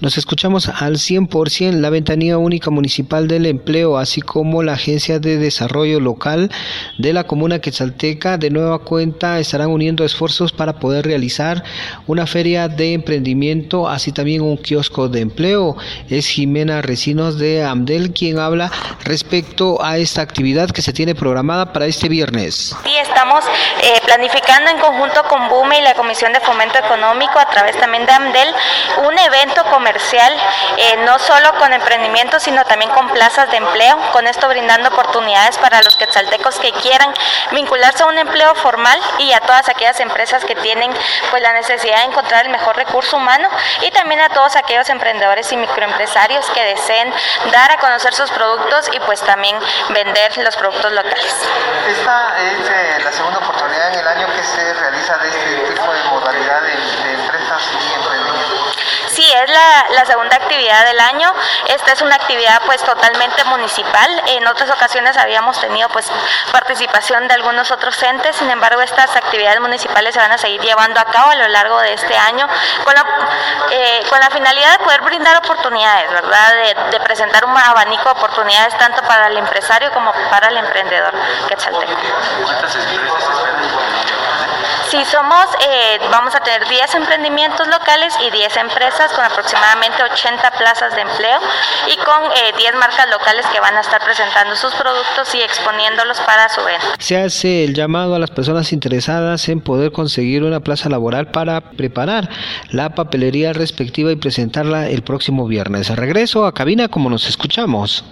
Nos escuchamos al 100% la Ventanía Única Municipal del Empleo, así como la Agencia de Desarrollo Local de la Comuna Quetzalteca. De nueva cuenta estarán uniendo esfuerzos para poder realizar una feria de emprendimiento, así también un kiosco de empleo. Es Jimena Recinos de Amdel quien habla respecto a esta actividad que se tiene programada para este viernes. Sí, estamos eh, planificando en conjunto con BUME y la Comisión de Fomento Económico a través también de Amdel un evento comercial comercial, eh, no solo con emprendimientos, sino también con plazas de empleo, con esto brindando oportunidades para los quetzaltecos que quieran vincularse a un empleo formal y a todas aquellas empresas que tienen pues la necesidad de encontrar el mejor recurso humano y también a todos aquellos emprendedores y microempresarios que deseen dar a conocer sus productos y pues también vender los productos locales. Esta es eh, la segunda oportunidad en el año que se realiza de este tipo de modalidad de empresas y emprendimientos. Sí, es la, segunda actividad del año. Esta es una actividad pues totalmente municipal. En otras ocasiones habíamos tenido pues participación de algunos otros entes, sin embargo estas actividades municipales se van a seguir llevando a cabo a lo largo de este año con la, eh, con la finalidad de poder brindar oportunidades, ¿verdad? De, presentar un abanico de oportunidades tanto para el empresario como para el emprendedor. ¿Cuántas empresas esperan? Sí, somos, eh, vamos a tener 10 emprendimientos locales y 10 empresas con aproximadamente 80 plazas de empleo y con eh, 10 marcas locales que van a estar presentando sus productos y exponiéndolos para su venta. Se hace el llamado a las personas interesadas en poder conseguir una plaza laboral para preparar la papelería respectiva y presentarla el próximo viernes. Regreso a cabina como nos escuchamos.